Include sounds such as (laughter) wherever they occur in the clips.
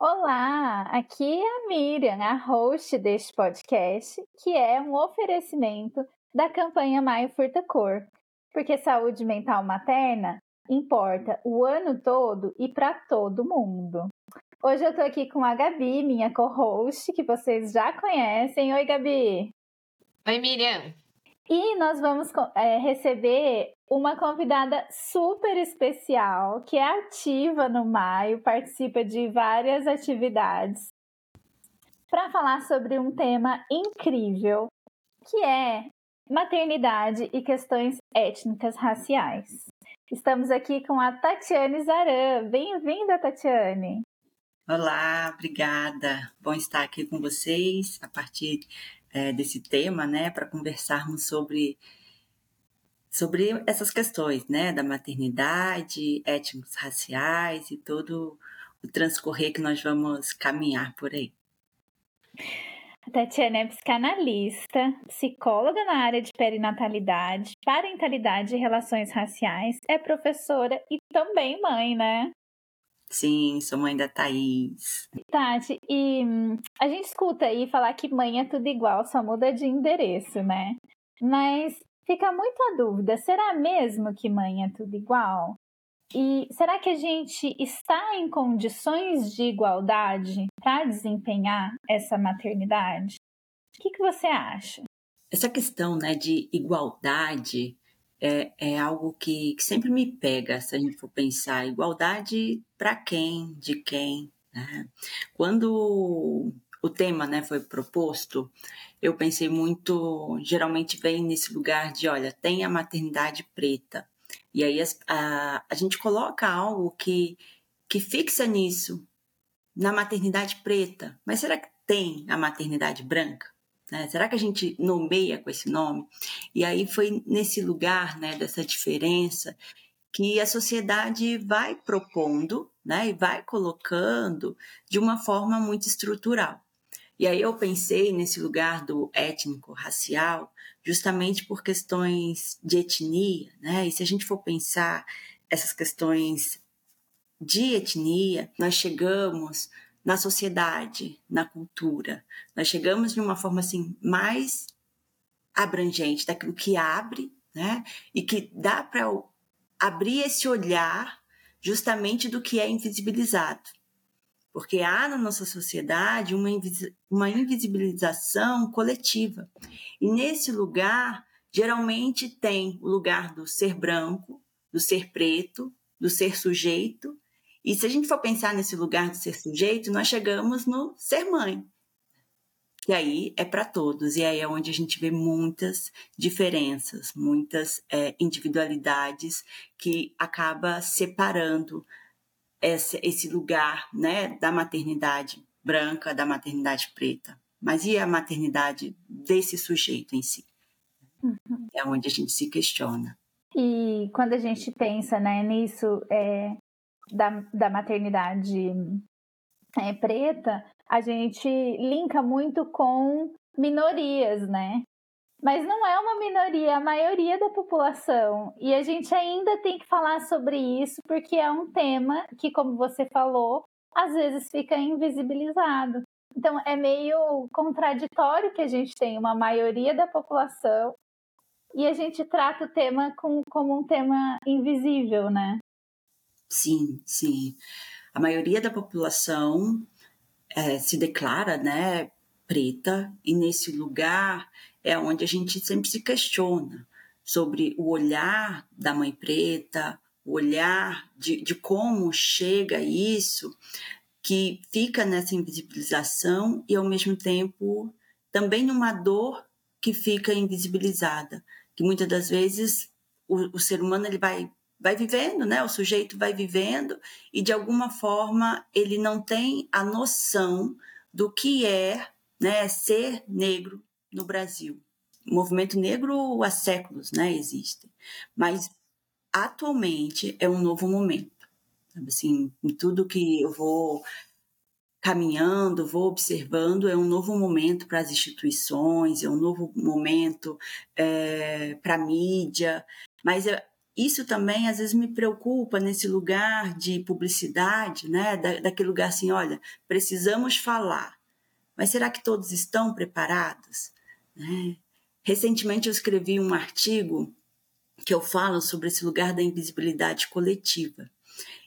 Olá, aqui é a Miriam, a host deste podcast, que é um oferecimento da campanha Maio Furta Cor, porque saúde mental materna importa o ano todo e para todo mundo. Hoje eu tô aqui com a Gabi, minha co-host, que vocês já conhecem. Oi, Gabi! Oi, Miriam. E nós vamos é, receber uma convidada super especial, que é ativa no Maio, participa de várias atividades, para falar sobre um tema incrível, que é maternidade e questões étnicas raciais. Estamos aqui com a Tatiane Zaran. Bem-vinda, Tatiane! Olá, obrigada. Bom estar aqui com vocês a partir é, desse tema, né, para conversarmos sobre sobre essas questões, né, da maternidade, étnicos raciais e todo o transcorrer que nós vamos caminhar por aí. A Tatiana é psicanalista, psicóloga na área de perinatalidade, parentalidade e relações raciais, é professora e também mãe, né? Sim, sou mãe da Thaís. Tati, e hum, a gente escuta aí falar que mãe é tudo igual, só muda de endereço, né? Mas fica muito a dúvida: será mesmo que mãe é tudo igual? E será que a gente está em condições de igualdade para desempenhar essa maternidade? O que, que você acha? Essa questão né, de igualdade é, é algo que, que, sempre me pega, se a gente for pensar. Igualdade para quem, de quem. Né? Quando o tema né, foi proposto, eu pensei muito, geralmente vem nesse lugar de, olha, tem a maternidade preta. E aí a, a gente coloca algo que, que fixa nisso, na maternidade preta. Mas será que tem a maternidade branca? Né? Será que a gente nomeia com esse nome? E aí foi nesse lugar né, dessa diferença que a sociedade vai propondo né, e vai colocando de uma forma muito estrutural. E aí eu pensei nesse lugar do étnico-racial, justamente por questões de etnia, né? E se a gente for pensar essas questões de etnia, nós chegamos na sociedade, na cultura. Nós chegamos de uma forma assim mais abrangente, daquilo que abre, né? E que dá para abrir esse olhar justamente do que é invisibilizado. Porque há na nossa sociedade uma, uma invisibilização coletiva. E nesse lugar, geralmente tem o lugar do ser branco, do ser preto, do ser sujeito e se a gente for pensar nesse lugar de ser sujeito, nós chegamos no ser mãe. E aí é para todos, e aí é onde a gente vê muitas diferenças, muitas é, individualidades que acaba separando esse, esse lugar né, da maternidade branca, da maternidade preta. Mas e a maternidade desse sujeito em si? Uhum. É onde a gente se questiona. E quando a gente pensa né, nisso, é, da, da maternidade é, preta, a gente linka muito com minorias, né? Mas não é uma minoria, é a maioria da população. E a gente ainda tem que falar sobre isso, porque é um tema que, como você falou, às vezes fica invisibilizado. Então é meio contraditório que a gente tem uma maioria da população e a gente trata o tema com, como um tema invisível, né? Sim, sim. A maioria da população é, se declara, né, preta, e nesse lugar é onde a gente sempre se questiona sobre o olhar da mãe preta, o olhar de, de como chega isso, que fica nessa invisibilização e, ao mesmo tempo, também numa dor que fica invisibilizada, que muitas das vezes o, o ser humano ele vai vai vivendo, né? O sujeito vai vivendo e de alguma forma ele não tem a noção do que é né, ser negro no Brasil. O movimento negro há séculos né, existe, mas atualmente é um novo momento. Assim, em tudo que eu vou caminhando, vou observando, é um novo momento para as instituições, é um novo momento é, para a mídia, mas é, isso também às vezes me preocupa nesse lugar de publicidade, né? Da, daquele lugar assim, olha, precisamos falar, mas será que todos estão preparados? Né? Recentemente eu escrevi um artigo que eu falo sobre esse lugar da invisibilidade coletiva.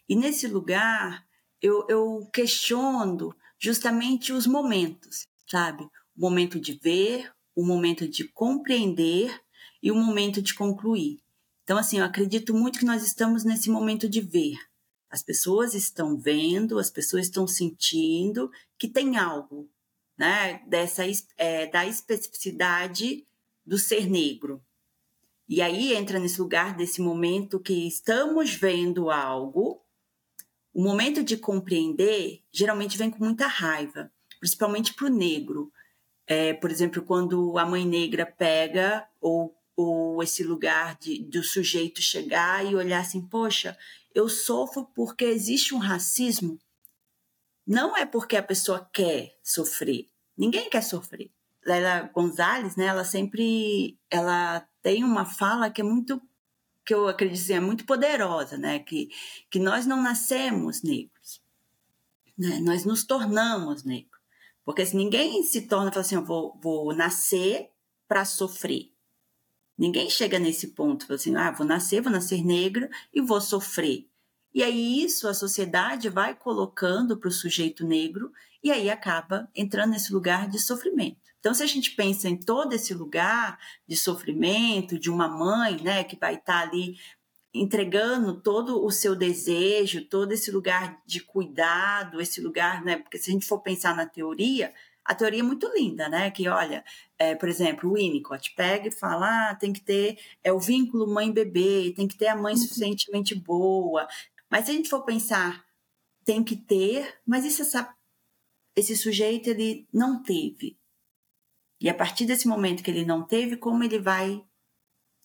E nesse lugar eu, eu questiono justamente os momentos, sabe? O momento de ver, o momento de compreender e o momento de concluir. Então, assim, eu acredito muito que nós estamos nesse momento de ver. As pessoas estão vendo, as pessoas estão sentindo que tem algo, né? Dessa, é, da especificidade do ser negro. E aí entra nesse lugar desse momento que estamos vendo algo o momento de compreender geralmente vem com muita raiva, principalmente para o negro. É, por exemplo, quando a mãe negra pega ou, ou esse lugar de, do sujeito chegar e olhar assim, poxa, eu sofro porque existe um racismo. Não é porque a pessoa quer sofrer. Ninguém quer sofrer. Leila Gonzalez, né, ela sempre ela tem uma fala que é muito que eu acredito assim, é muito poderosa, né? Que, que nós não nascemos negros, né? Nós nos tornamos negros. Porque se ninguém se torna, fala assim, eu vou, vou nascer para sofrer. Ninguém chega nesse ponto, assim, ah, vou nascer, vou nascer negra e vou sofrer. E aí isso a sociedade vai colocando para o sujeito negro e aí acaba entrando nesse lugar de sofrimento. Então, se a gente pensa em todo esse lugar de sofrimento, de uma mãe, né, que vai estar ali entregando todo o seu desejo, todo esse lugar de cuidado, esse lugar, né, porque se a gente for pensar na teoria, a teoria é muito linda, né? Que olha, é, por exemplo, o Winnicott pega e fala: ah, tem que ter é o vínculo mãe-bebê, tem que ter a mãe uhum. suficientemente boa. Mas se a gente for pensar, tem que ter, mas esse, esse sujeito ele não teve. E a partir desse momento que ele não teve, como ele vai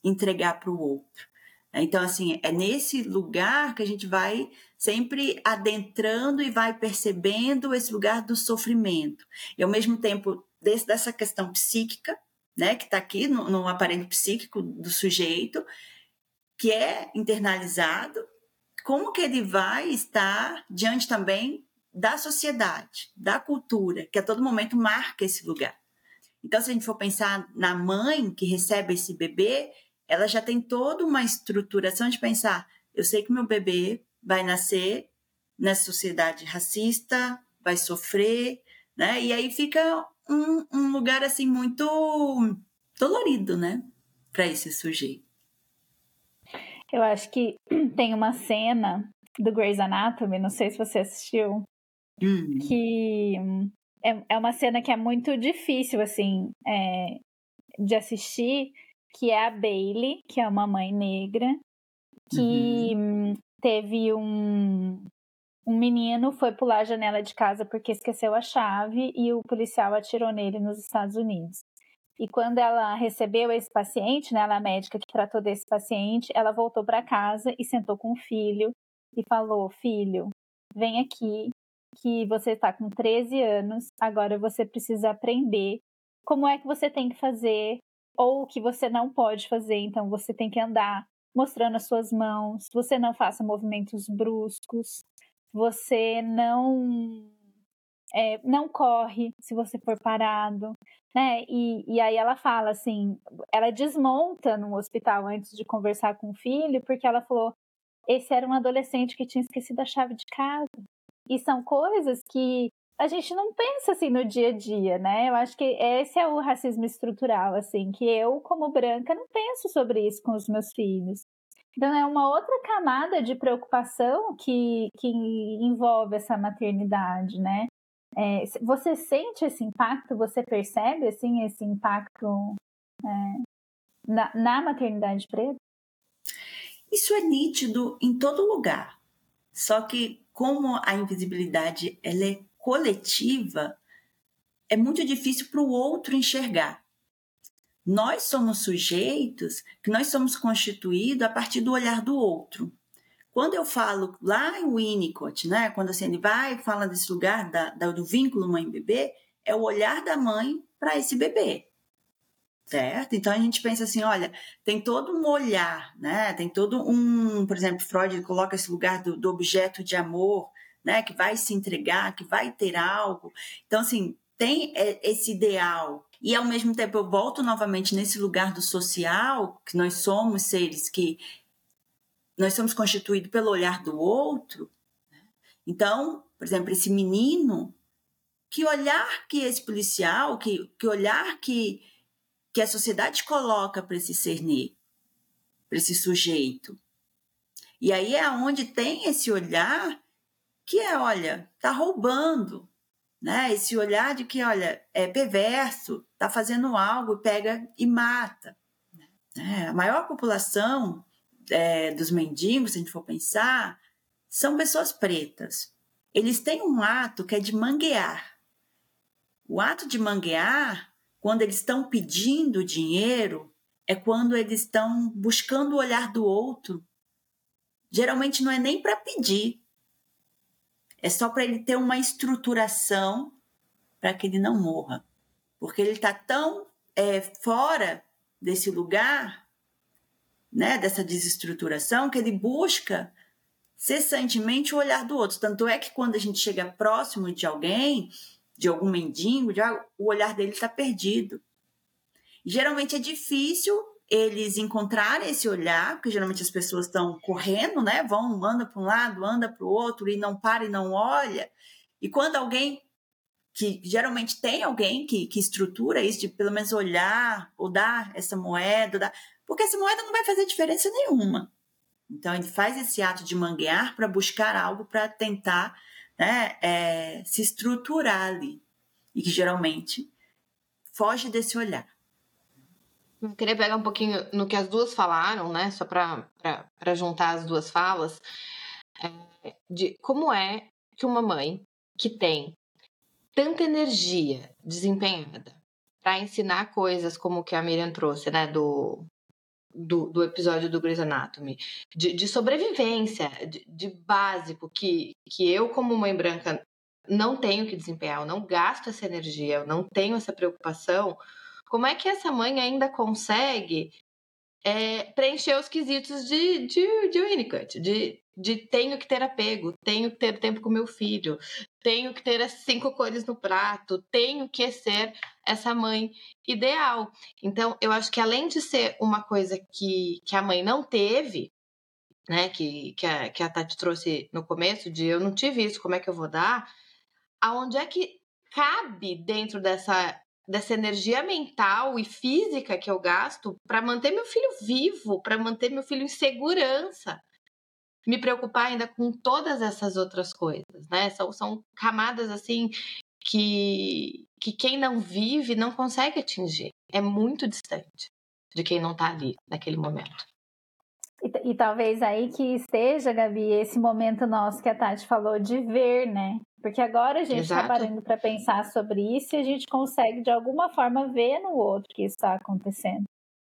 entregar para o outro? Então, assim, é nesse lugar que a gente vai sempre adentrando e vai percebendo esse lugar do sofrimento. E, ao mesmo tempo, dessa questão psíquica, né, que está aqui no, no aparelho psíquico do sujeito, que é internalizado, como que ele vai estar diante também da sociedade, da cultura, que a todo momento marca esse lugar. Então, se a gente for pensar na mãe que recebe esse bebê, ela já tem toda uma estruturação de pensar: eu sei que meu bebê vai nascer nessa sociedade racista, vai sofrer, né? E aí fica um, um lugar assim muito dolorido, né, para esse sujeito. Eu acho que (clears throat) tem uma cena do Grey's Anatomy, não sei se você assistiu, hum. que é, é uma cena que é muito difícil, assim, é, de assistir, que é a Bailey, que é uma mãe negra, que uhum. Teve um, um menino foi pular a janela de casa porque esqueceu a chave e o policial atirou nele nos Estados Unidos. E quando ela recebeu esse paciente, né, ela é a médica que tratou desse paciente, ela voltou para casa e sentou com o filho e falou: Filho, vem aqui, que você está com 13 anos, agora você precisa aprender como é que você tem que fazer ou o que você não pode fazer. Então você tem que andar mostrando as suas mãos, você não faça movimentos bruscos, você não é, não corre se você for parado, né? E, e aí ela fala assim, ela desmonta no hospital antes de conversar com o filho, porque ela falou, esse era um adolescente que tinha esquecido a chave de casa. E são coisas que a gente não pensa assim no dia a dia, né? Eu acho que esse é o racismo estrutural, assim, que eu, como branca, não penso sobre isso com os meus filhos. Então é uma outra camada de preocupação que, que envolve essa maternidade, né? É, você sente esse impacto? Você percebe assim esse impacto é, na, na maternidade preta? Isso é nítido em todo lugar. Só que como a invisibilidade ela é coletiva, é muito difícil para o outro enxergar. Nós somos sujeitos que nós somos constituídos a partir do olhar do outro. Quando eu falo lá em Winnicott, né, quando assim, ele vai e fala desse lugar da, da, do vínculo mãe-bebê, é o olhar da mãe para esse bebê. Certo? Então a gente pensa assim, olha, tem todo um olhar, né? Tem todo um, por exemplo, Freud coloca esse lugar do, do objeto de amor, né? Que vai se entregar, que vai ter algo. Então, assim, tem é, esse ideal. E ao mesmo tempo eu volto novamente nesse lugar do social, que nós somos seres que nós somos constituídos pelo olhar do outro. Né? Então, por exemplo, esse menino, que olhar que esse policial, que, que olhar que, que a sociedade coloca para esse ser negro, para esse sujeito. E aí é onde tem esse olhar que é, olha, tá roubando, né? Esse olhar de que, olha, é perverso, tá fazendo algo, pega e mata. Né? A maior população é, dos mendigos, se a gente for pensar, são pessoas pretas. Eles têm um ato que é de manguear. O ato de manguear, quando eles estão pedindo dinheiro, é quando eles estão buscando o olhar do outro. Geralmente não é nem para pedir, é só para ele ter uma estruturação para que ele não morra. Porque ele está tão é, fora desse lugar né, dessa desestruturação, que ele busca cessantemente o olhar do outro. Tanto é que quando a gente chega próximo de alguém, de algum mendigo, já, o olhar dele está perdido. geralmente é difícil eles encontrarem esse olhar, porque geralmente as pessoas estão correndo, né? Vão, anda para um lado, anda para o outro e não para e não olha. E quando alguém que geralmente tem alguém que, que estrutura isso, de pelo menos olhar ou dar essa moeda, dar, porque essa moeda não vai fazer diferença nenhuma. Então, ele faz esse ato de manguear para buscar algo para tentar né, é, se estruturar ali. E que geralmente foge desse olhar. Eu queria pegar um pouquinho no que as duas falaram, né? Só para juntar as duas falas. É, de como é que uma mãe que tem tanta energia desempenhada para ensinar coisas como que a Miriam trouxe, né? Do, do, do episódio do Grey's Anatomy, de, de sobrevivência, de, de, básico, que, que eu, como mãe branca, não tenho que desempenhar, eu não gasto essa energia, eu não tenho essa preocupação. Como é que essa mãe ainda consegue é, preencher os quesitos de, de, de Winnicott, de, de tenho que ter apego, tenho que ter tempo com meu filho, tenho que ter as cinco cores no prato, tenho que ser essa mãe ideal. Então, eu acho que além de ser uma coisa que, que a mãe não teve, né, que, que, a, que a Tati trouxe no começo, de eu não tive isso, como é que eu vou dar? Aonde é que cabe dentro dessa dessa energia mental e física que eu gasto para manter meu filho vivo, para manter meu filho em segurança. Me preocupar ainda com todas essas outras coisas, né? São, são camadas assim que, que quem não vive não consegue atingir. É muito distante de quem não está ali naquele momento. E, e, talvez aí que esteja, Gabi, esse momento nosso que a Tati falou de ver, né? Porque agora a gente está parando para pensar sobre isso e a gente consegue, de alguma forma, ver no outro que isso está acontecendo.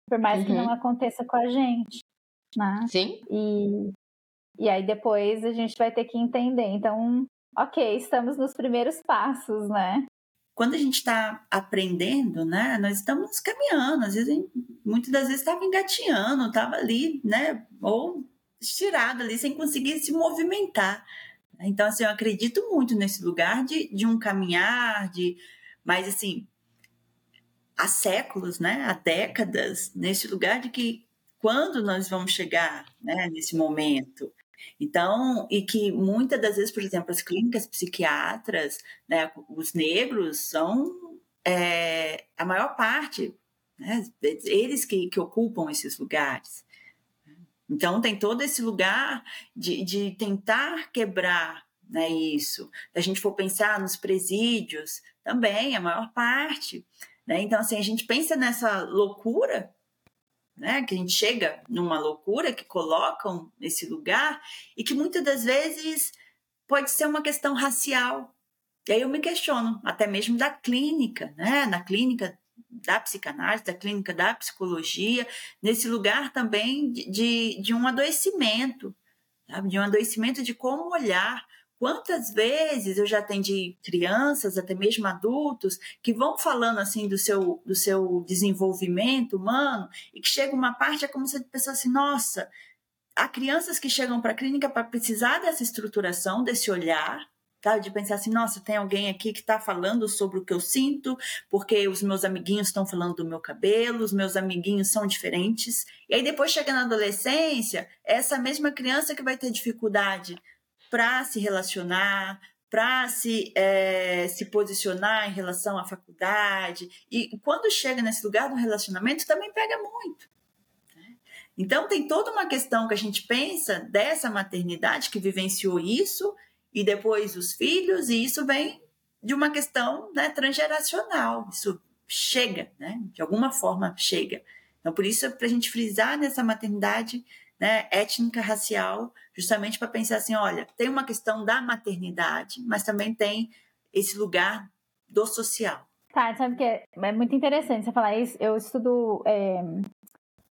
Por mais uhum. que não uhum. aconteça com a gente. Né? Sim. E, e aí depois a gente vai ter que entender. Então, ok, estamos nos primeiros passos, né? Quando a gente está aprendendo, né, nós estamos caminhando, às vezes, muitas das vezes estava engateando, estava ali, né, ou estirado ali, sem conseguir se movimentar. Então, assim, eu acredito muito nesse lugar de, de um caminhar, de. Mas, assim, há séculos, né? Há décadas, nesse lugar de que quando nós vamos chegar né, nesse momento. Então, e que muitas das vezes, por exemplo, as clínicas psiquiatras, né, os negros são é, a maior parte, né, eles que, que ocupam esses lugares. Então, tem todo esse lugar de, de tentar quebrar né, isso. Se a gente for pensar nos presídios, também, a maior parte. Né? Então, assim, a gente pensa nessa loucura, né, que a gente chega numa loucura que colocam nesse lugar e que muitas das vezes pode ser uma questão racial. E aí eu me questiono, até mesmo da clínica, né? Na clínica da psicanálise, da clínica da psicologia, nesse lugar também de, de, um adoecimento, sabe? de um adoecimento de como olhar. Quantas vezes eu já atendi crianças, até mesmo adultos, que vão falando assim do seu, do seu desenvolvimento humano e que chega uma parte é como se a pessoa assim, nossa, há crianças que chegam para a clínica para precisar dessa estruturação, desse olhar, tá? De pensar assim, nossa, tem alguém aqui que está falando sobre o que eu sinto, porque os meus amiguinhos estão falando do meu cabelo, os meus amiguinhos são diferentes. E aí depois chega na adolescência, é essa mesma criança que vai ter dificuldade para se relacionar, para se, é, se posicionar em relação à faculdade. E quando chega nesse lugar do relacionamento, também pega muito. Né? Então, tem toda uma questão que a gente pensa dessa maternidade que vivenciou isso e depois os filhos, e isso vem de uma questão né, transgeracional. Isso chega, né? De alguma forma chega. Então, por isso, para a gente frisar nessa maternidade né, étnica, racial, justamente para pensar assim, olha, tem uma questão da maternidade, mas também tem esse lugar do social. Tá, sabe que é, é muito interessante você falar isso. Eu estudo é,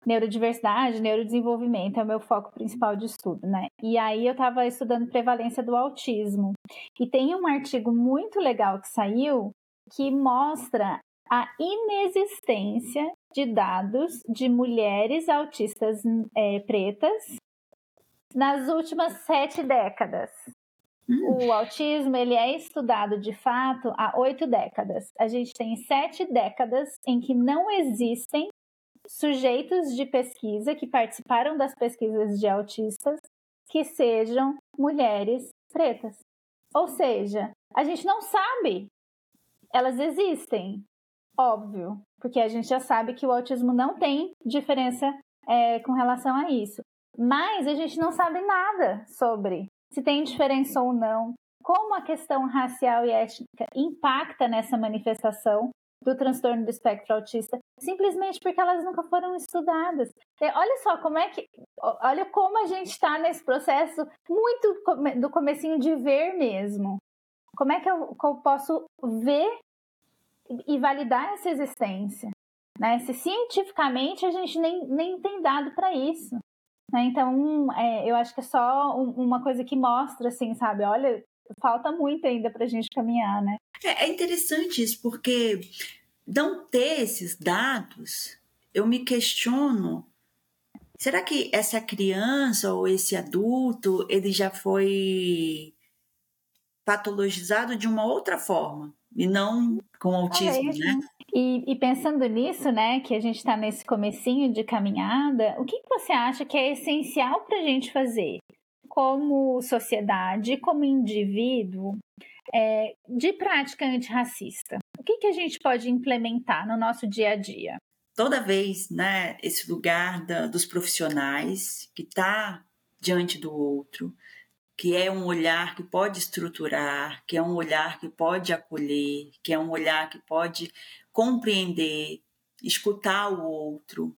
neurodiversidade, neurodesenvolvimento, é o meu foco principal de estudo, né? E aí eu estava estudando prevalência do autismo. E tem um artigo muito legal que saiu que mostra a inexistência de dados de mulheres autistas é, pretas nas últimas sete décadas. Hum. O autismo ele é estudado de fato há oito décadas. A gente tem sete décadas em que não existem sujeitos de pesquisa que participaram das pesquisas de autistas que sejam mulheres pretas. Ou seja, a gente não sabe. Elas existem, óbvio, porque a gente já sabe que o autismo não tem diferença é, com relação a isso. Mas a gente não sabe nada sobre se tem diferença ou não, como a questão racial e étnica impacta nessa manifestação do transtorno do espectro autista, simplesmente porque elas nunca foram estudadas. Olha só como é que, olha como a gente está nesse processo muito do comecinho de ver mesmo. Como é que eu, que eu posso ver e validar essa existência? Né? Se cientificamente a gente nem, nem tem dado para isso. Né? Então, é, eu acho que é só uma coisa que mostra, assim, sabe? Olha, falta muito ainda para a gente caminhar, né? É, é interessante isso, porque não ter esses dados, eu me questiono, será que essa criança ou esse adulto, ele já foi patologizado de uma outra forma e não com autismo, é né? E, e, pensando nisso, né, que a gente está nesse comecinho de caminhada, o que, que você acha que é essencial para a gente fazer como sociedade, como indivíduo, é, de prática antirracista? O que, que a gente pode implementar no nosso dia a dia? Toda vez, né, esse lugar da, dos profissionais que está diante do outro, que é um olhar que pode estruturar, que é um olhar que pode acolher, que é um olhar que pode compreender, escutar o outro,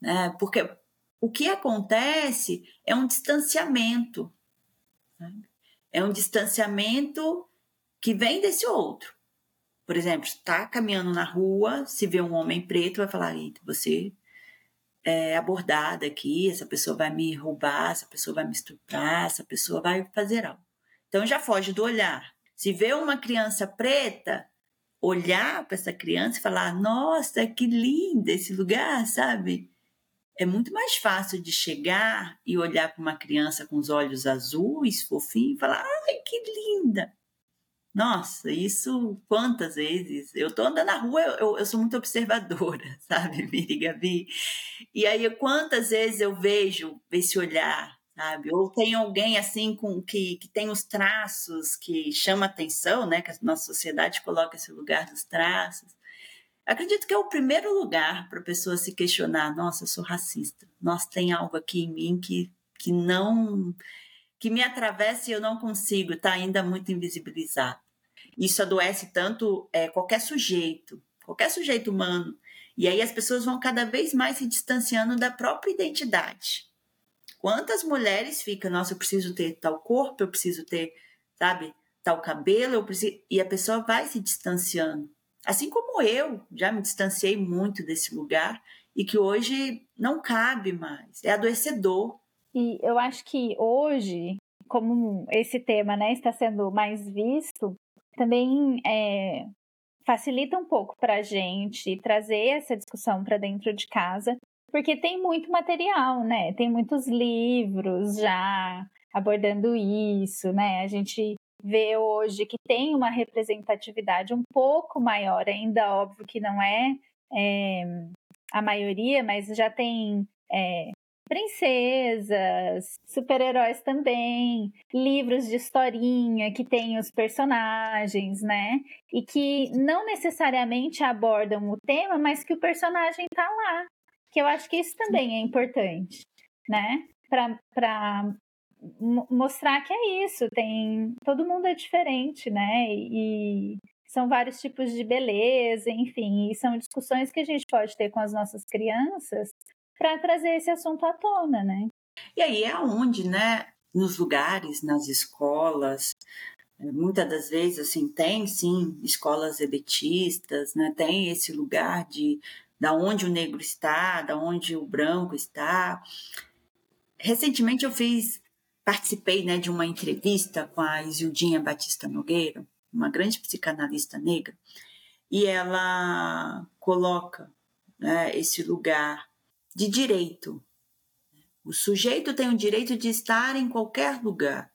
né? Porque o que acontece é um distanciamento, sabe? É um distanciamento que vem desse outro. Por exemplo, está caminhando na rua, se vê um homem preto, vai falar: você é abordada aqui, essa pessoa vai me roubar, essa pessoa vai me estuprar, essa pessoa vai fazer algo. Então já foge do olhar. Se vê uma criança preta, olhar para essa criança e falar: nossa, que linda esse lugar, sabe? É muito mais fácil de chegar e olhar para uma criança com os olhos azuis, fofinho, e falar: ai, que linda! Nossa, isso quantas vezes? Eu tô andando na rua, eu, eu sou muito observadora, (laughs) sabe, Miri Gabi? E aí, quantas vezes eu vejo esse olhar, sabe? Ou tem alguém assim com que, que tem os traços que chama atenção, né? Que a nossa sociedade coloca esse lugar dos traços. Acredito que é o primeiro lugar para a pessoa se questionar: nossa, eu sou racista. Nossa, tem algo aqui em mim que, que não que me atravessa e eu não consigo, está ainda muito invisibilizado. Isso adoece tanto é, qualquer sujeito, qualquer sujeito humano. E aí as pessoas vão cada vez mais se distanciando da própria identidade. Quantas mulheres ficam, nossa, eu preciso ter tal corpo, eu preciso ter, sabe, tal cabelo, eu preciso... e a pessoa vai se distanciando. Assim como eu já me distanciei muito desse lugar e que hoje não cabe mais, é adoecedor. E eu acho que hoje, como esse tema né, está sendo mais visto, também é, facilita um pouco para a gente trazer essa discussão para dentro de casa, porque tem muito material, né? Tem muitos livros já abordando isso, né? A gente vê hoje que tem uma representatividade um pouco maior, ainda óbvio que não é, é a maioria, mas já tem é, princesas, super-heróis também, livros de historinha que tem os personagens, né? E que não necessariamente abordam o tema, mas que o personagem tá lá. Que eu acho que isso também é importante, né? Para mostrar que é isso, tem todo mundo é diferente, né? E são vários tipos de beleza, enfim, e são discussões que a gente pode ter com as nossas crianças para trazer esse assunto à tona, né? E aí é onde, né, nos lugares, nas escolas, muitas das vezes assim tem sim escolas elitistas, né? Tem esse lugar de da onde o negro está, da onde o branco está. Recentemente eu fiz participei, né, de uma entrevista com a Isildinha Batista Nogueira, uma grande psicanalista negra, e ela coloca né, esse lugar de direito. O sujeito tem o direito de estar em qualquer lugar.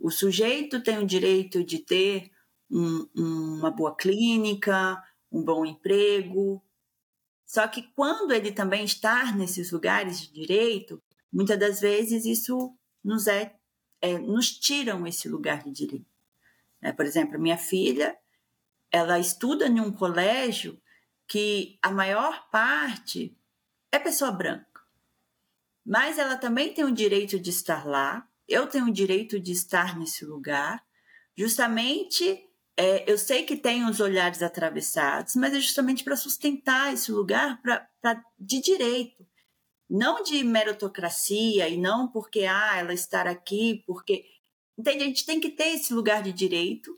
O sujeito tem o direito de ter um, uma boa clínica, um bom emprego. Só que quando ele também está nesses lugares de direito, muitas das vezes isso nos é, é nos tiram esse lugar de direito. Né? Por exemplo, minha filha, ela estuda em um colégio que a maior parte é pessoa branca. Mas ela também tem o direito de estar lá, eu tenho o direito de estar nesse lugar, justamente. É, eu sei que tem os olhares atravessados, mas é justamente para sustentar esse lugar pra, pra, de direito, não de meritocracia e não porque ah, ela estar aqui, porque entende? A gente tem que ter esse lugar de direito,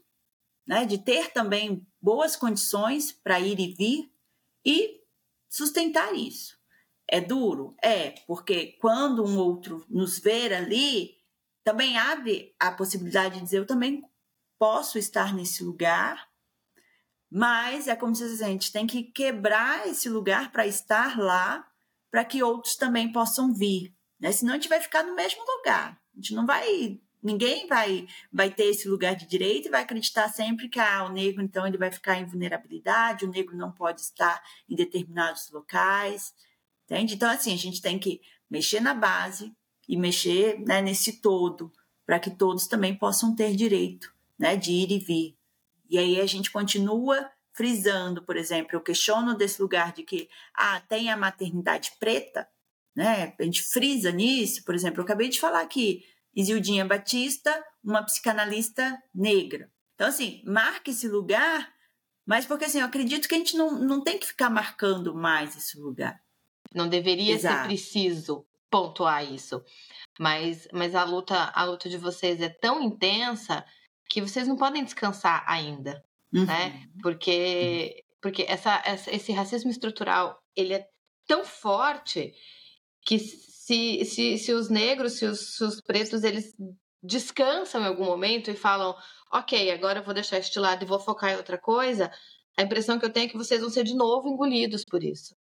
né? De ter também boas condições para ir e vir e sustentar isso. É duro? É, porque quando um outro nos ver ali, também abre a possibilidade de dizer: eu também posso estar nesse lugar, mas é como se a gente tem que quebrar esse lugar para estar lá, para que outros também possam vir. Né? Senão a gente vai ficar no mesmo lugar. A gente não vai. Ninguém vai, vai ter esse lugar de direito e vai acreditar sempre que ah, o negro, então, ele vai ficar em vulnerabilidade, o negro não pode estar em determinados locais. Entende? Então, assim, a gente tem que mexer na base e mexer né, nesse todo, para que todos também possam ter direito né, de ir e vir. E aí a gente continua frisando, por exemplo, eu questiono desse lugar de que ah, tem a maternidade preta, né? A gente frisa nisso, por exemplo, eu acabei de falar aqui, Isildinha Batista, uma psicanalista negra. Então, assim, marca esse lugar, mas porque assim, eu acredito que a gente não, não tem que ficar marcando mais esse lugar. Não deveria Exato. ser preciso pontuar isso. Mas, mas a luta a luta de vocês é tão intensa que vocês não podem descansar ainda, Uhum. né? Porque porque essa, essa, esse racismo estrutural ele é tão forte que se, se, se os negros, se os, se os pretos, eles descansam em algum momento e falam, ok, agora eu vou deixar este lado e vou focar em outra coisa, a impressão que eu tenho é que vocês vão ser de novo engolidos por isso.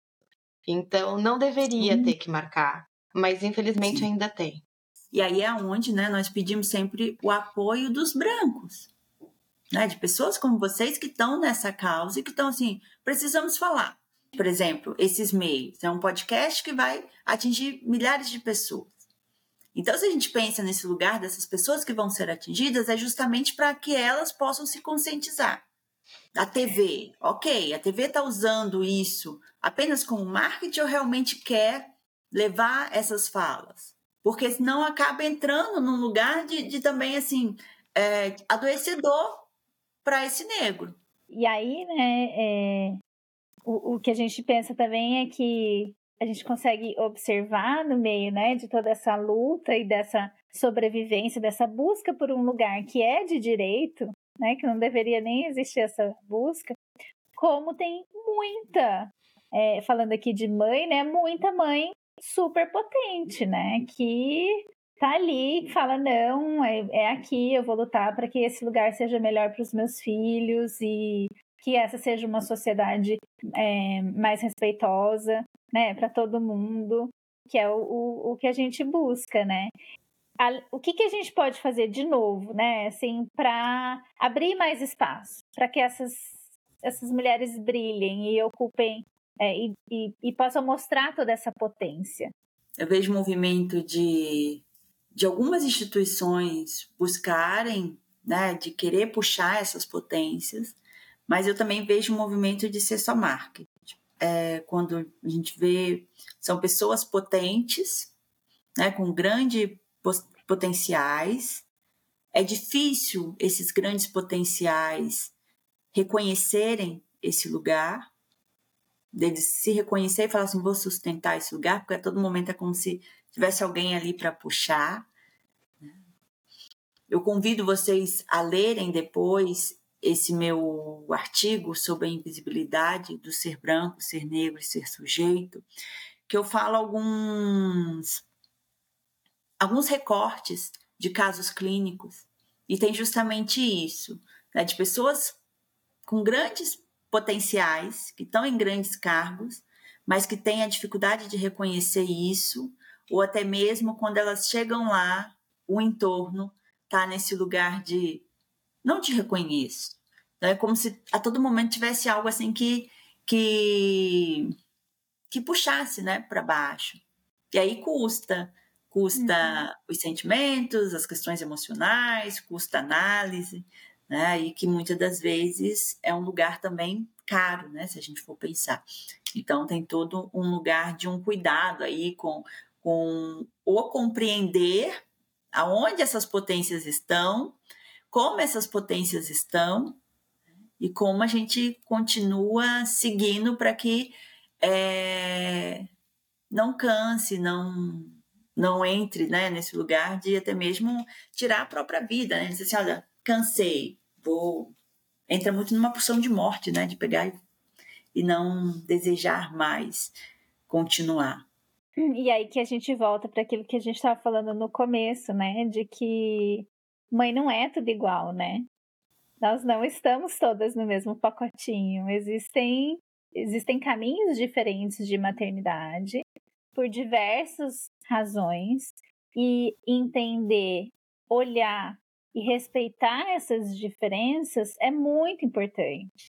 Então, não deveria Sim. ter que marcar, mas infelizmente Sim. ainda tem. E aí é onde né, nós pedimos sempre o apoio dos brancos, né, de pessoas como vocês que estão nessa causa e que estão assim, precisamos falar. Por exemplo, esses meios. É um podcast que vai atingir milhares de pessoas. Então, se a gente pensa nesse lugar dessas pessoas que vão ser atingidas, é justamente para que elas possam se conscientizar. A TV, ok, a TV está usando isso apenas como marketing ou realmente quer levar essas falas? Porque senão acaba entrando num lugar de, de também, assim, é, adoecedor para esse negro. E aí, né, é, o, o que a gente pensa também é que a gente consegue observar no meio, né, de toda essa luta e dessa sobrevivência, dessa busca por um lugar que é de direito, né, que não deveria nem existir essa busca, como tem muita, é, falando aqui de mãe, né, muita mãe super potente, né, que tá ali, fala não, é, é aqui, eu vou lutar para que esse lugar seja melhor para os meus filhos e que essa seja uma sociedade é, mais respeitosa, né, para todo mundo, que é o, o, o, que a gente busca, né? A, o que, que a gente pode fazer de novo, né, assim, para abrir mais espaço, para que essas, essas mulheres brilhem e ocupem é, e, e, e possam mostrar toda essa potência? Eu vejo movimento de, de algumas instituições buscarem, né, de querer puxar essas potências, mas eu também vejo um movimento de ser só marketing. É, quando a gente vê, são pessoas potentes, né, com grandes potenciais. É difícil esses grandes potenciais reconhecerem esse lugar, deles se reconhecer e falar assim, vou sustentar esse lugar, porque a todo momento é como se tivesse alguém ali para puxar. Eu convido vocês a lerem depois esse meu artigo sobre a invisibilidade do ser branco, ser negro e ser sujeito, que eu falo alguns alguns recortes de casos clínicos e tem justamente isso, né, de pessoas com grandes potenciais, que estão em grandes cargos, mas que têm a dificuldade de reconhecer isso, ou até mesmo quando elas chegam lá, o entorno está nesse lugar de não te reconheço. Então, é como se a todo momento tivesse algo assim que que que puxasse, né, para baixo. E aí custa, custa uhum. os sentimentos, as questões emocionais, custa análise, né? E que muitas das vezes é um lugar também caro, né, se a gente for pensar. Então tem todo um lugar de um cuidado aí com com o compreender aonde essas potências estão, como essas potências estão e como a gente continua seguindo para que é, não canse, não não entre né, nesse lugar de até mesmo tirar a própria vida, né? Dizer assim, olha, cansei, vou... Entra muito numa porção de morte, né? De pegar e, e não desejar mais continuar. (clears throat) E aí que a gente volta para aquilo que a gente estava falando no começo, né? De que mãe não é tudo igual, né? Nós não estamos todas no mesmo pacotinho. Existem, existem caminhos diferentes de maternidade por diversas razões e entender, olhar e respeitar essas diferenças é muito importante.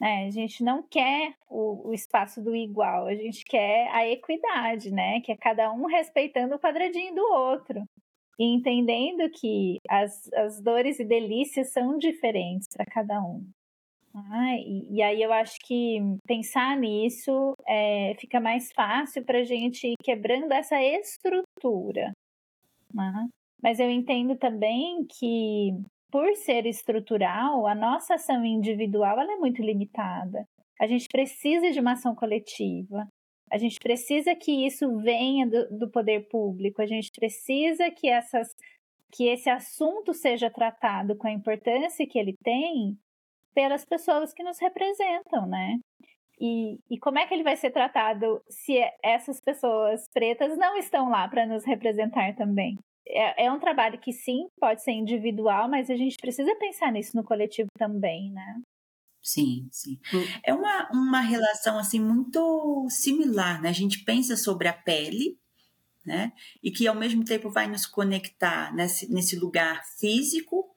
Né? A gente não quer o, o, espaço do igual, a gente quer a equidade, né? Que é cada um respeitando o quadradinho do outro. E entendendo que as, as dores e delícias são diferentes para cada um. Ah, e, e, aí eu acho que pensar nisso é, fica mais fácil para a gente ir quebrando essa estrutura. Né? Mas eu entendo também que por ser estrutural, a nossa ação individual ela é muito limitada. A gente precisa de uma ação coletiva. A gente precisa que isso venha do, do poder público. A gente precisa que essas que esse assunto seja tratado com a importância que ele tem pelas pessoas que nos representam, né? E, e como é que ele vai ser tratado se essas pessoas pretas não estão lá para nos representar também? É, é, um trabalho que sim pode ser individual, mas a gente precisa pensar nisso no coletivo também, né? Sim, sim. É uma, uma relação assim muito similar, né? A gente pensa sobre a pele, né? E que ao mesmo tempo vai nos conectar nesse, nesse lugar físico,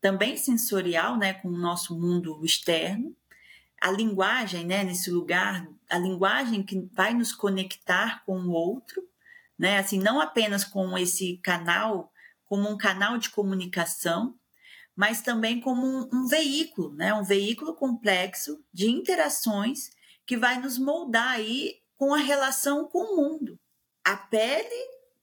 também sensorial, né? Com o nosso mundo externo. A linguagem, né? Nesse lugar, a linguagem que vai nos conectar com o outro né? Assim, não apenas com esse canal, como um canal de comunicação, mas também como um, um veículo, né? Um veículo complexo de interações que vai nos moldar aí com a relação com o mundo. A pele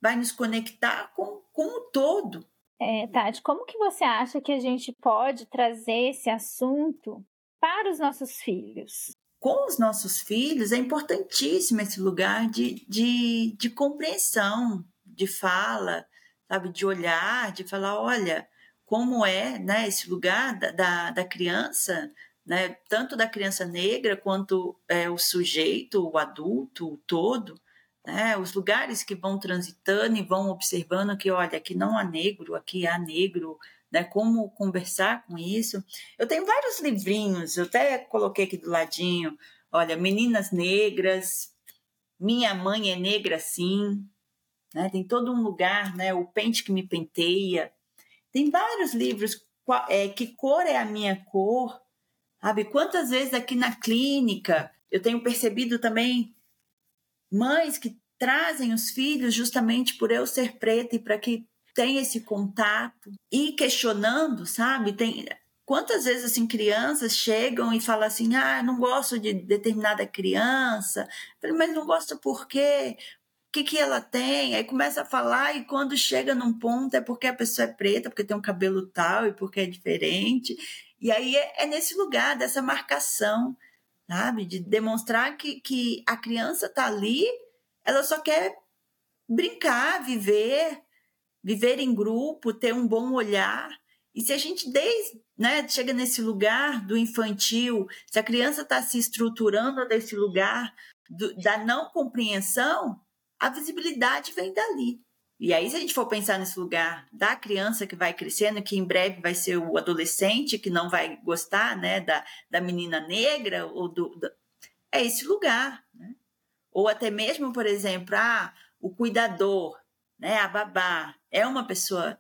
vai nos conectar com, com o todo. É, Tati, como que você acha que a gente pode trazer esse assunto para os nossos filhos? Com os nossos filhos é importantíssimo esse lugar de, de, de compreensão, de fala, sabe? De olhar, de falar, olha, como é né, esse lugar da, da, da criança, né, tanto da criança negra quanto é, o sujeito, o adulto, o todo, né, os lugares que vão transitando e vão observando que, olha, aqui não há negro, aqui há negro, né, como conversar com isso. Eu tenho vários livrinhos, eu até coloquei aqui do ladinho, olha, Meninas Negras, Minha Mãe é Negra Sim, né, tem todo um lugar, né, O Pente que Me Penteia, tem vários livros, é, Que Cor é a Minha Cor, sabe? Quantas vezes aqui na clínica eu tenho percebido também mães que trazem os filhos justamente por eu ser preta e para que tenha esse contato e questionando, sabe? Tem quantas vezes assim crianças chegam e falam assim: "Ah, não gosto de determinada criança". mas não gosto por quê? O que, que ela tem? Aí começa a falar e quando chega num ponto é porque a pessoa é preta, porque tem um cabelo tal e porque é diferente. E aí é, é nesse lugar dessa marcação sabe? De demonstrar que, que a criança está ali, ela só quer brincar, viver, viver em grupo, ter um bom olhar. E se a gente desde, né, chega nesse lugar do infantil, se a criança está se estruturando desse lugar do, da não compreensão, a visibilidade vem dali. E aí, se a gente for pensar nesse lugar da criança que vai crescendo, que em breve vai ser o adolescente que não vai gostar né, da, da menina negra, ou do, do é esse lugar. Né? Ou até mesmo, por exemplo, ah, o cuidador, né, a babá, é uma pessoa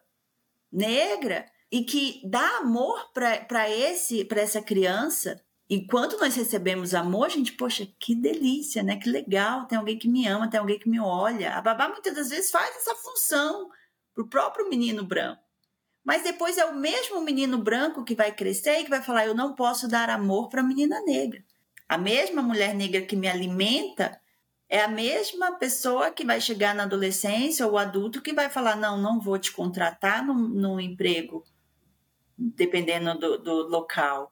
negra e que dá amor para essa criança e quando nós recebemos amor, a gente, poxa, que delícia, né? Que legal, tem alguém que me ama, tem alguém que me olha. A babá muitas das vezes faz essa função para o próprio menino branco. Mas depois é o mesmo menino branco que vai crescer e que vai falar: eu não posso dar amor para a menina negra. A mesma mulher negra que me alimenta é a mesma pessoa que vai chegar na adolescência ou adulto que vai falar: não, não vou te contratar no, no emprego, dependendo do, do local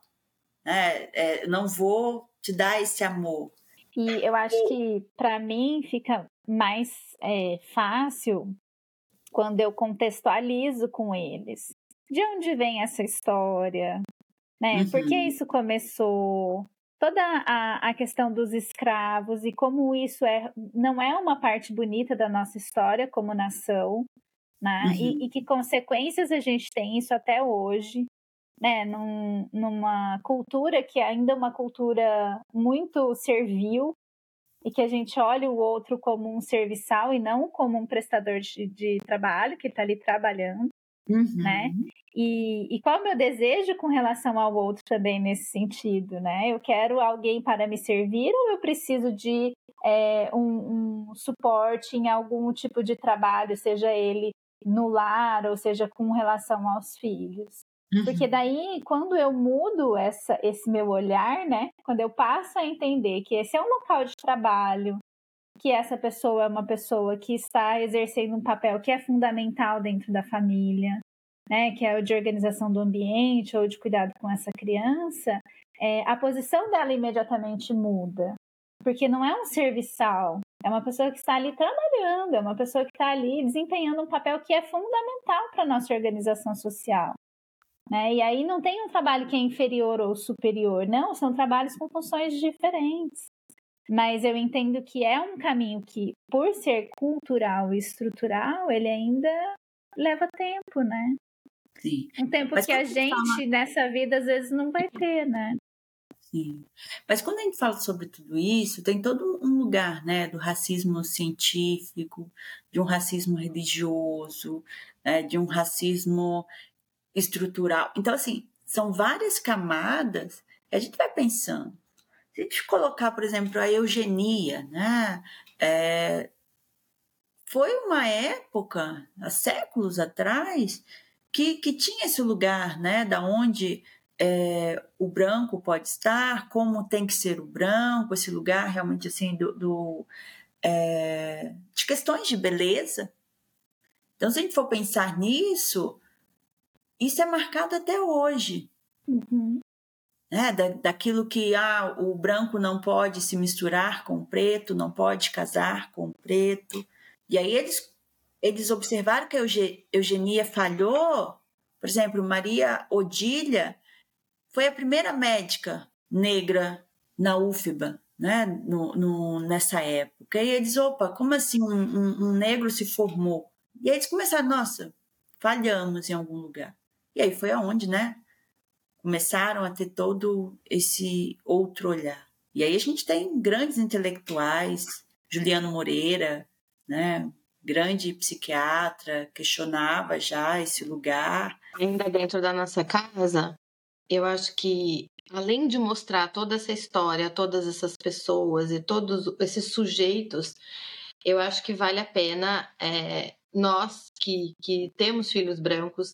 né? É, não vou te dar esse amor. E eu acho que para mim fica mais é, fácil quando eu contextualizo com eles. De onde vem essa história? Né? Uhum. Por que isso começou? Toda a, a questão dos escravos e como isso é, não é uma parte bonita da nossa história como nação, né? Uhum. E, e que consequências a gente tem isso até hoje né, num, numa cultura que ainda é uma cultura muito servil e que a gente olha o outro como um serviçal e não como um prestador de, de trabalho que está ali trabalhando, uhum. né? E, e qual é o meu desejo com relação ao outro também nesse sentido, né? Eu quero alguém para me servir ou eu preciso de é, um, um suporte em algum tipo de trabalho, seja ele no lar ou seja com relação aos filhos? Porque uhum. daí, quando eu mudo essa, esse meu olhar, né? Quando eu passo a entender que esse é um local de trabalho, que essa pessoa é uma pessoa que está exercendo um papel que é fundamental dentro da família, né? Que é o de organização do ambiente ou de cuidado com essa criança, é, a posição dela imediatamente muda. Porque não é um serviçal, é uma pessoa que está ali trabalhando, é uma pessoa que está ali desempenhando um papel que é fundamental para a nossa organização social. Né? E aí não tem um trabalho que é inferior ou superior, não, são trabalhos com funções diferentes. Mas eu entendo que é um caminho que, por ser cultural e estrutural, ele ainda leva tempo, né? Sim. Um tempo Mas que a gente, fala... nessa vida, às vezes não vai ter, né? Sim. Mas quando a gente fala sobre tudo isso, tem todo um lugar, né, do racismo científico, de um racismo religioso, né, de um racismo estrutural. Então, assim, são várias camadas que a gente vai pensando. Se a gente colocar, por exemplo, a eugenia, né? É, foi uma época, há séculos atrás, que, que tinha esse lugar, né? Da onde é, o branco pode estar, como tem que ser o branco, esse lugar realmente assim do, do é, de questões de beleza. Então, se a gente for pensar nisso, isso é marcado até hoje. Uhum. Né? Da, daquilo que ah, o branco não pode se misturar com o preto, não pode casar com o preto. E aí eles, eles observaram que a eugenia falhou, por exemplo, Maria Odília foi a primeira médica negra na UFBA, né, no, no, nessa época. E eles, opa, como assim um, um, um negro se formou? E aí eles começaram, nossa, falhamos em algum lugar. E aí foi aonde, né? Começaram a ter todo esse outro olhar. E aí a gente tem grandes intelectuais, Juliano Moreira, né? grande psiquiatra, questionava já esse lugar. Ainda dentro da nossa casa, eu acho que além de mostrar toda essa história, todas essas pessoas e todos esses sujeitos, eu acho que vale a pena é, nós que, que temos filhos brancos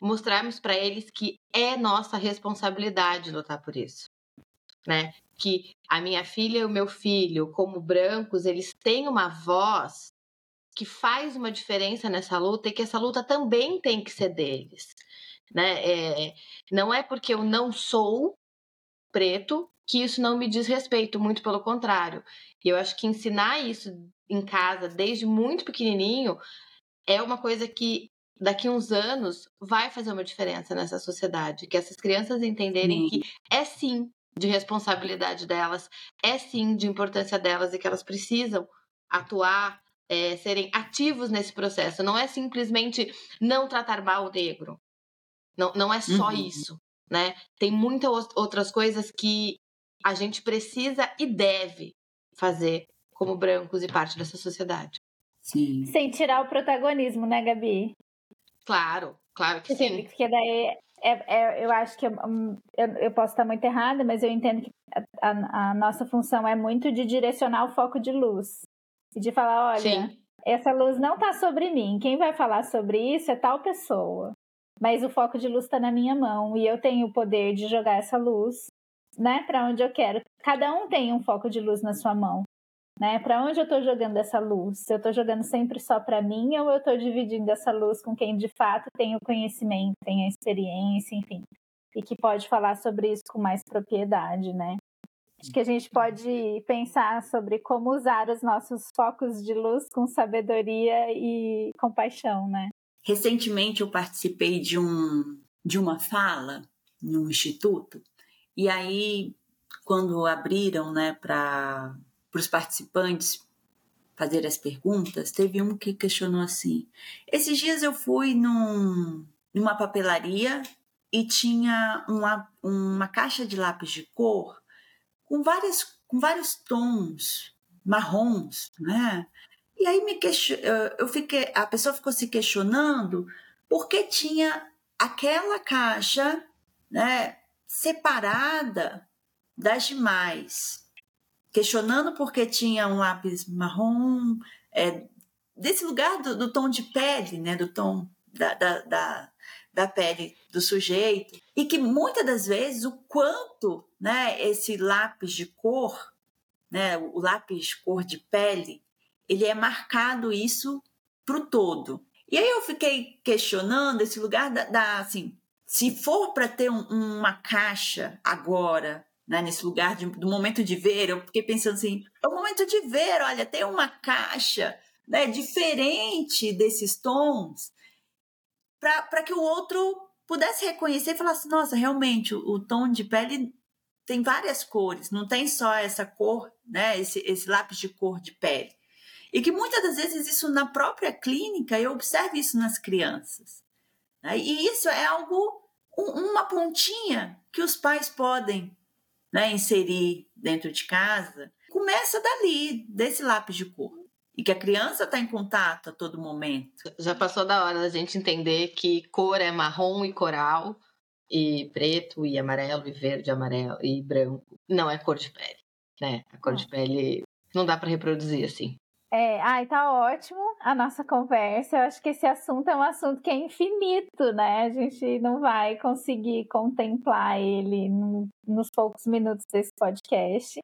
mostrarmos para eles que é nossa responsabilidade lutar por isso, né? Que a minha filha e o meu filho, como brancos, eles têm uma voz que faz uma diferença nessa luta e que essa luta também tem que ser deles. Né? É, não é porque eu não sou preto que isso não me diz respeito, muito pelo contrário. E eu acho que ensinar isso em casa desde muito pequenininho é uma coisa que daqui uns anos vai fazer uma diferença nessa sociedade, que essas crianças entenderem sim. que é sim de responsabilidade delas, é sim de importância delas e que elas precisam atuar, é, serem ativos nesse processo. Não é simplesmente não tratar mal o negro. Não, não é só uhum. isso, né? Tem muitas outras coisas que a gente precisa e deve fazer como brancos e parte dessa sociedade. Sim. Sem tirar o protagonismo, né, Gabi? Claro, claro que sim. Porque daí é, é, eu acho que eu, eu, eu, posso estar muito errada, mas eu entendo que a, a, nossa função é muito de direcionar o foco de luz. E de falar, olha, sim. essa luz não está sobre mim. Quem vai falar sobre isso é tal pessoa. Mas o foco de luz está na minha mão e eu tenho o poder de jogar essa luz, né, para onde eu quero. Cada um tem um foco de luz na sua mão né? Para onde eu estou jogando essa luz? Eu estou jogando sempre só para mim ou eu estou dividindo essa luz com quem de fato tem o conhecimento, tem a experiência, enfim, e que pode falar sobre isso com mais propriedade, né? Acho que a gente pode pensar sobre como usar os nossos focos de luz com sabedoria e compaixão, né? Recentemente eu participei de um de uma fala no instituto e aí quando abriram, né, para para os participantes fazer as perguntas, teve um que questionou assim: esses dias eu fui num, numa papelaria e tinha uma, uma caixa de lápis de cor com, várias, com vários tons marrons, né? E aí me question... eu fiquei, a pessoa ficou se questionando por que tinha aquela caixa, né, separada das demais questionando porque tinha um lápis marrom, é, desse lugar do, do, tom de pele, né, do tom da, da, da, da, pele do sujeito, e que muitas das vezes o quanto né, esse lápis de cor, né, o lápis cor de pele, ele é marcado isso para o todo. E aí eu fiquei questionando esse lugar da, da assim, se for para ter um, uma caixa agora né, nesse lugar de, do momento de ver, eu fiquei pensando assim, é o momento de ver, olha, tem uma caixa né, diferente desses tons, para que o outro pudesse reconhecer e falar assim, nossa, realmente, o, o, tom de pele tem várias cores, não tem só essa cor, né, esse, esse lápis de cor de pele. E que muitas das vezes isso na própria clínica, eu observo isso nas crianças. Né? E isso é algo, um, uma pontinha que os pais podem né, inserir dentro de casa, começa dali, desse lápis de cor. E que a criança está em contato a todo momento. Já passou da hora da gente entender que cor é marrom e coral, e preto e amarelo, e verde, e amarelo e branco. Não é cor de pele, né? A cor de pele não dá para reproduzir assim. É, ai, tá ótimo a nossa conversa. Eu acho que esse assunto é um assunto que é infinito, né? A gente não vai conseguir contemplar ele no, nos poucos minutos desse podcast.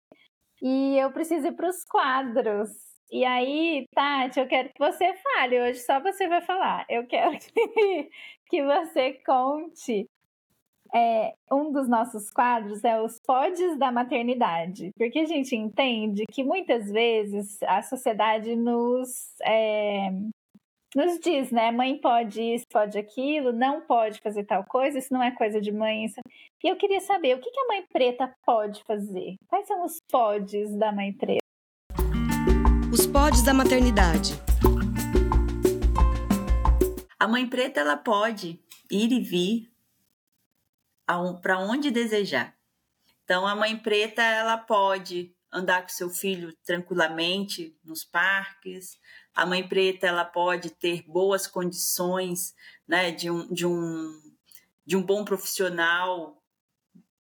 E eu preciso ir para os quadros. E aí, Tati, eu quero que você fale. Hoje só você vai falar. Eu quero (laughs) que, que você conte é, um dos nossos quadros é os pods da maternidade, porque a gente entende que muitas vezes a sociedade nos, é, nos diz, né? Mãe pode isso, pode aquilo, não pode fazer tal coisa, isso não é coisa de mãe. Isso... E eu queria saber o que, que a mãe preta pode fazer? Quais são os podes da mãe preta? Os podes da maternidade. A mãe preta ela pode ir e vir para onde desejar. Então a mãe preta ela pode andar com seu filho tranquilamente nos parques. A mãe preta ela pode ter boas condições, né, de um, de um, de um bom profissional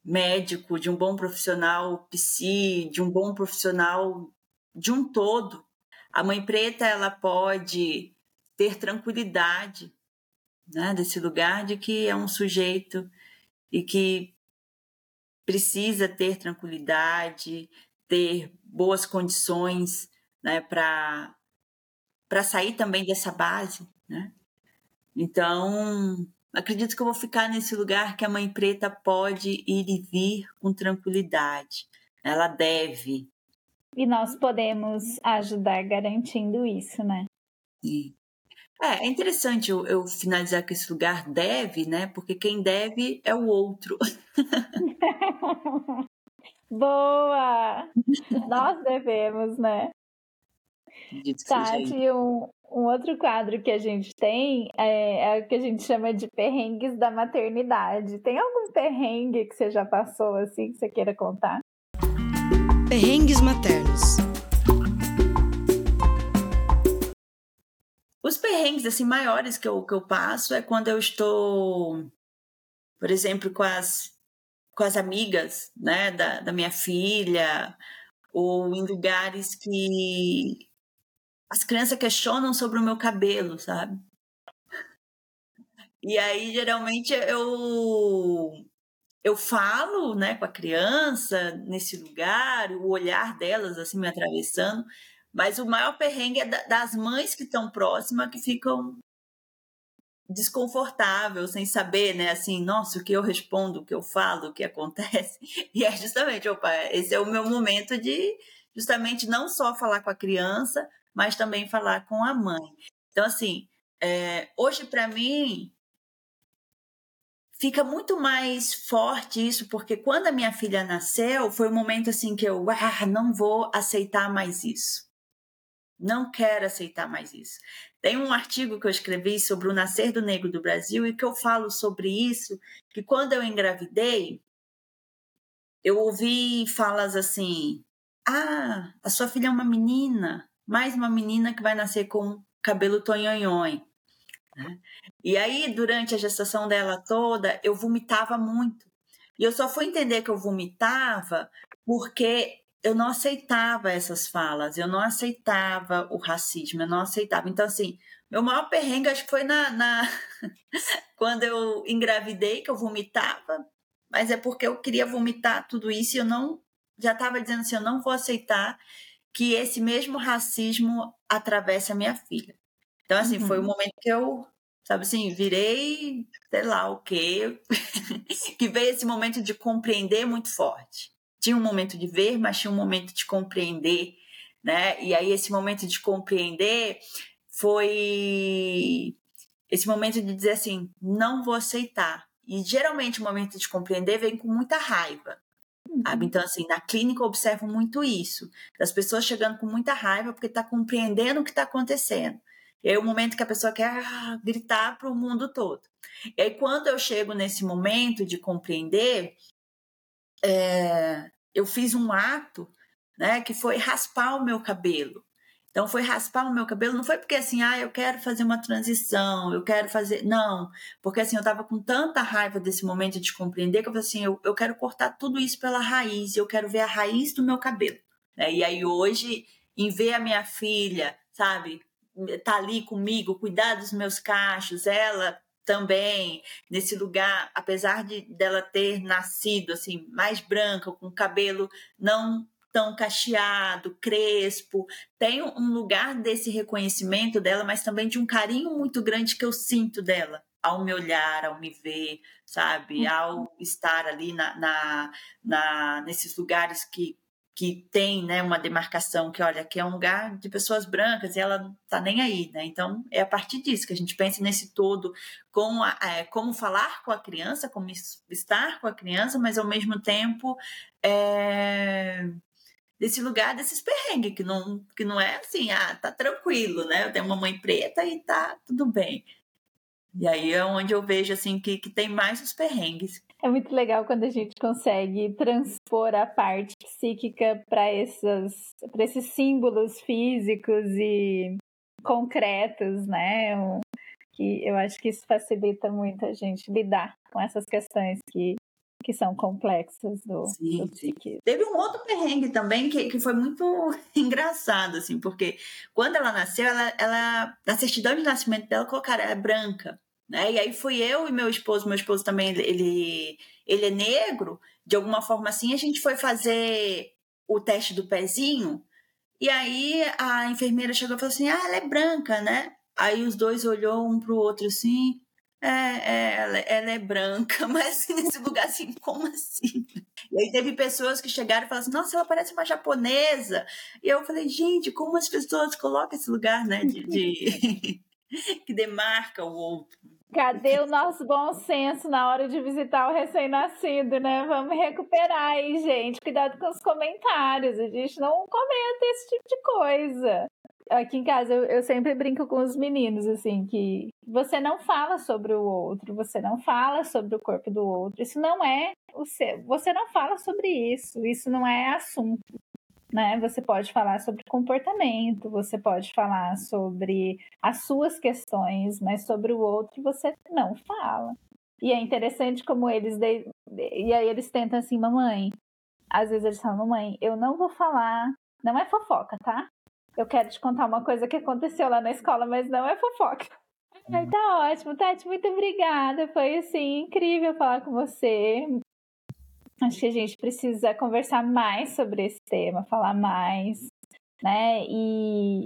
médico, de um bom profissional psi, de um bom profissional de um todo. A mãe preta ela pode ter tranquilidade, né, desse lugar de que é um sujeito e que precisa ter tranquilidade, ter boas condições né, para sair também dessa base. Né? Então, acredito que eu vou ficar nesse lugar que a mãe preta pode ir e vir com tranquilidade. Ela deve. E nós podemos ajudar garantindo isso, né? Sim. É, é interessante eu, eu, finalizar com esse lugar deve, né? Porque quem deve é o outro. (laughs) Boa! (laughs) Nós devemos, né? Tati, um, um outro quadro que a gente tem é, é, o que a gente chama de perrengues da maternidade. Tem algum perrengue que você já passou assim que você queira contar? Os perrengues assim maiores que eu, que eu passo é quando eu estou, por exemplo, com as com as amigas né, da, da minha filha, ou em lugares que as crianças questionam sobre o meu cabelo, sabe? E aí, geralmente, eu eu falo né, com a criança nesse lugar, o olhar delas assim me atravessando, mas o maior perrengue é das mães que estão próximas que ficam desconfortável, sem saber, né, assim, nossa, o que eu respondo, o que eu falo, o que acontece. (laughs) E é justamente, opa, esse é o meu momento de justamente não só falar com a criança, mas também falar com a mãe. Então, assim, é, hoje para mim fica muito mais forte isso, porque quando a minha filha nasceu, foi um momento assim que eu, ah, não vou aceitar mais isso. Não quero aceitar mais isso. Tem um artigo que eu escrevi sobre o nascer do negro do Brasil e que eu falo sobre isso, que quando eu engravidei, eu ouvi falas assim: "Ah, a sua filha é uma menina, mais uma menina que vai nascer com cabelo tonhonhon". Né? E aí, durante a gestação dela toda, eu vomitava muito. E eu só fui entender que eu vomitava porque eu não aceitava essas falas, eu não aceitava o racismo, eu não aceitava. Então, assim, meu maior perrengue acho que foi na, na... (laughs) quando eu engravidei, que eu vomitava, mas é porque eu queria vomitar tudo isso e eu não. Já estava dizendo assim: eu não vou aceitar que esse mesmo racismo atravesse a minha filha. Então, assim, uhum. foi o momento que eu, sabe assim, virei, sei lá o quê, (laughs) que veio esse momento de compreender muito forte tinha um momento de ver, mas tinha um momento de compreender, né? E aí esse momento de compreender foi esse momento de dizer assim, não vou aceitar. E geralmente o momento de compreender vem com muita raiva. Sabe? Então, assim, na clínica eu observo muito isso. Das pessoas chegando com muita raiva porque está compreendendo o que está acontecendo. E aí o momento que a pessoa quer ah, gritar para o mundo todo. E aí quando eu chego nesse momento de compreender, é, eu fiz um ato né, que foi raspar o meu cabelo. Então, foi raspar o meu cabelo, não foi porque assim, ah, eu quero fazer uma transição, eu quero fazer. Não, porque assim, eu estava com tanta raiva desse momento de compreender que eu falei assim, eu, eu quero cortar tudo isso pela raiz, eu quero ver a raiz do meu cabelo. Né? E aí, hoje, em ver a minha filha, sabe, tá ali comigo, cuidar dos meus cachos, ela também nesse lugar, apesar de dela ter nascido assim mais branca, com cabelo não tão cacheado, crespo, tem um lugar desse reconhecimento dela, mas também de um carinho muito grande que eu sinto dela ao me olhar, ao me ver, sabe, uhum. ao estar ali na, na, na nesses lugares que que tem né, uma demarcação que, olha, aqui é um lugar de pessoas brancas e ela não tá nem aí, né? Então, é a partir disso que a gente pensa nesse todo, com a, é, como falar com a criança, como estar com a criança, mas ao mesmo tempo é, desse lugar, desses perrengues, que não, que não é assim, ah, tá tranquilo, né? Eu tenho uma mãe preta e tá tudo bem. E aí é onde eu vejo assim que, que tem mais os perrengues. É muito legal quando a gente consegue transpor a parte psíquica para esses, esses símbolos físicos e concretos, né? Que eu acho que isso facilita muito a gente lidar com essas questões que, que são complexas do, sim, do sim. Teve um outro perrengue também que, que foi muito (laughs) engraçado, assim, porque quando ela nasceu, ela, ela na certidão de nascimento dela colocaram é branca né? E aí fui eu e meu esposo, meu esposo também, ele, ele é negro, de alguma forma assim, a gente foi fazer o teste do pezinho, e aí a enfermeira chegou e falou assim, ah, ela é branca, né? Aí os dois olhou um pro outro assim, é, é ela, ela, é branca, (laughs) mas nesse lugar assim, como assim? E aí teve pessoas que chegaram e falaram assim, nossa, ela parece uma japonesa. E eu falei, gente, como as pessoas colocam esse lugar, né, de, de... (laughs) que demarca o outro. Cadê o nosso bom senso na hora de visitar o recém-nascido, né? Vamos recuperar aí, gente. Cuidado com os comentários. A gente não comenta esse tipo de coisa. Aqui em casa eu, eu sempre brinco com os meninos, assim, que você não fala sobre o outro, você não fala sobre o corpo do outro. Isso não é o seu. Você não fala sobre isso. Isso não é assunto né? Você pode falar sobre comportamento, você pode falar sobre as suas questões, mas sobre o outro você não fala. E é interessante como eles de... e aí eles tentam assim, mamãe. Às vezes eles falam, mamãe, eu não vou falar, não é fofoca, tá? Eu quero te contar uma coisa que aconteceu lá na escola, mas não é fofoca. Ai, tá ótimo, Tati, muito obrigada. Foi assim incrível falar com você. Acho que a gente precisa conversar mais sobre esse tema, falar mais, né? E,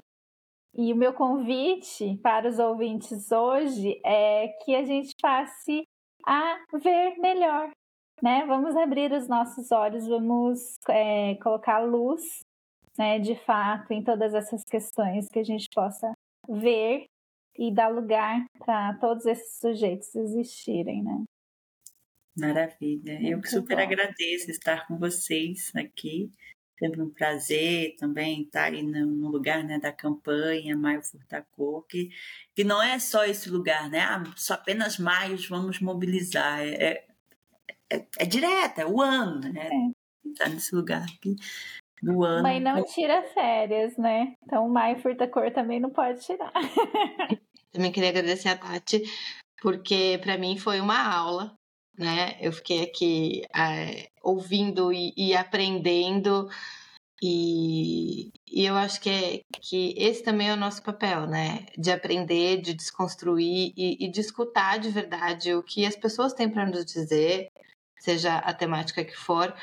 e o meu convite para os ouvintes hoje é que a gente passe a ver melhor, né? Vamos abrir os nossos olhos, vamos é, colocar luz, né, de fato, em todas essas questões que a gente possa ver e dar lugar para todos esses sujeitos existirem, né? Maravilha. Eu que super bom. agradeço estar com vocês aqui. Sempre um prazer também estar aí no, lugar né, da campanha Maio Furtacor, que, que não é só esse lugar, né? Ah, só apenas maios vamos mobilizar. É, é, é, é direto, é o ano, né? É. Estar nesse lugar aqui do ano. Mas não tira férias, né? Então o Maio Furtacor também não pode tirar. (laughs) também queria agradecer a Tati, porque para mim foi uma aula né? Eu fiquei aqui é, ouvindo e, e aprendendo. E, e, eu acho que, é, que esse também é o nosso papel, né? De aprender, de desconstruir e, e de escutar de verdade o que as pessoas têm para nos dizer, seja a temática que for,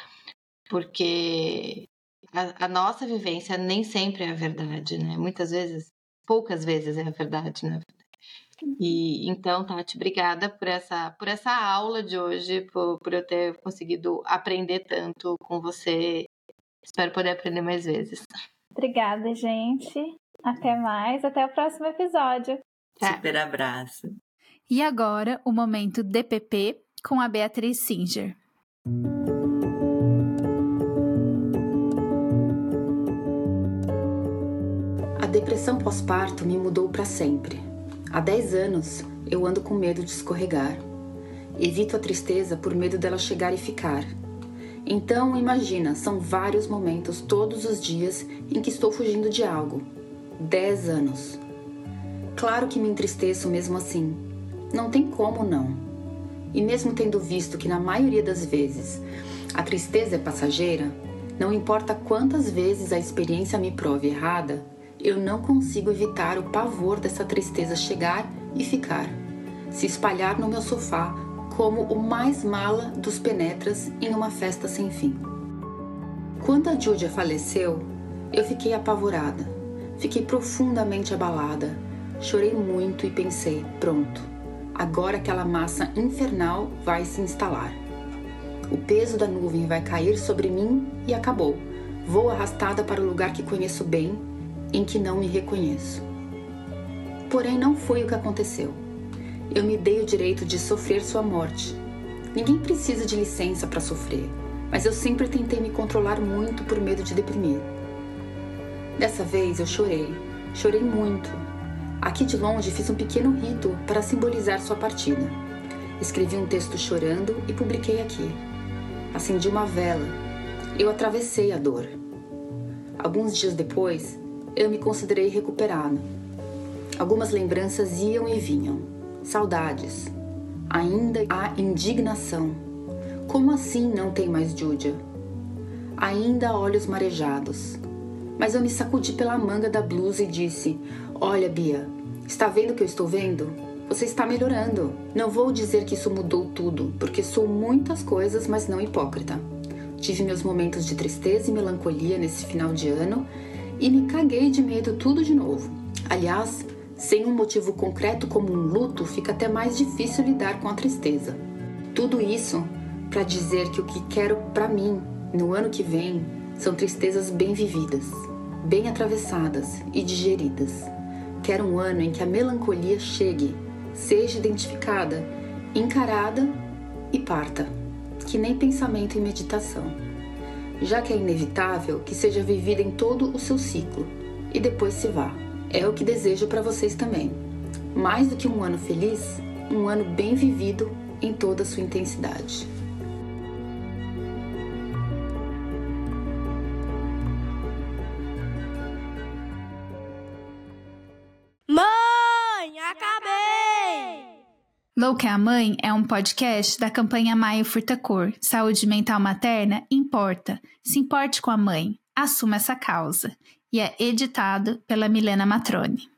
porque a, a, nossa vivência nem sempre é a verdade, né? Muitas vezes, poucas vezes é a verdade, né? E então, Tati, obrigada por essa, por essa aula de hoje, por, por eu ter conseguido aprender tanto com você. Espero poder aprender mais vezes. Obrigada, gente. Até mais, até o próximo episódio. Tá. Super abraço. E agora, o momento DPP com a Beatriz Singer. Depressão pós-parto me mudou para sempre. Há 10 anos eu ando com medo de escorregar. Evito a tristeza por medo dela chegar e ficar. Então, imagina, são vários momentos todos os dias em que estou fugindo de algo. 10 anos. Claro que me entristeço mesmo assim. Não tem como não. E mesmo tendo visto que na maioria das vezes a tristeza é passageira, não importa quantas vezes a experiência me prove errada, eu não consigo evitar o pavor dessa tristeza chegar e ficar, se espalhar no meu sofá como o mais mala dos penetras em uma festa sem fim. Quando a Julia faleceu, eu fiquei apavorada, fiquei profundamente abalada, chorei muito e pensei: pronto, agora aquela massa infernal vai se instalar. O peso da nuvem vai cair sobre mim e acabou. Vou arrastada para o lugar que conheço bem, em que não me reconheço. Porém, não foi o que aconteceu. Eu me dei o direito de sofrer sua morte. Ninguém precisa de licença para sofrer, mas eu sempre tentei me controlar muito por medo de deprimir. Dessa vez eu chorei, chorei muito. Aqui de longe fiz um pequeno rito para simbolizar sua partida. Escrevi um texto chorando e publiquei aqui. Acendi uma vela. Eu atravessei a dor. Alguns dias depois, eu me considerei recuperado. Algumas lembranças iam e vinham. Saudades. Ainda há indignação. Como assim não tem mais Júlia? Ainda olhos marejados. Mas eu me sacudi pela manga da blusa e disse: Olha, Bia, está vendo o que eu estou vendo? Você está melhorando. Não vou dizer que isso mudou tudo, porque sou muitas coisas, mas não hipócrita. Tive meus momentos de tristeza e melancolia nesse final de ano e me caguei de medo tudo de novo. Aliás, sem um motivo concreto como um luto, fica até mais difícil lidar com a tristeza. Tudo isso para dizer que o que quero para mim no ano que vem são tristezas bem vividas, bem atravessadas e digeridas. Quero um ano em que a melancolia chegue, seja identificada, encarada e parta, que nem pensamento e meditação. Já que é inevitável que seja vivida em todo o seu ciclo e depois se vá. É o que desejo para vocês também. Mais do que um ano feliz, um ano bem vivido em toda a sua intensidade. Louca é a Mãe é um podcast da campanha Maio Furtacor. Saúde mental materna importa. Se importe com a mãe. Assuma essa causa. E é editado pela Milena Matrone.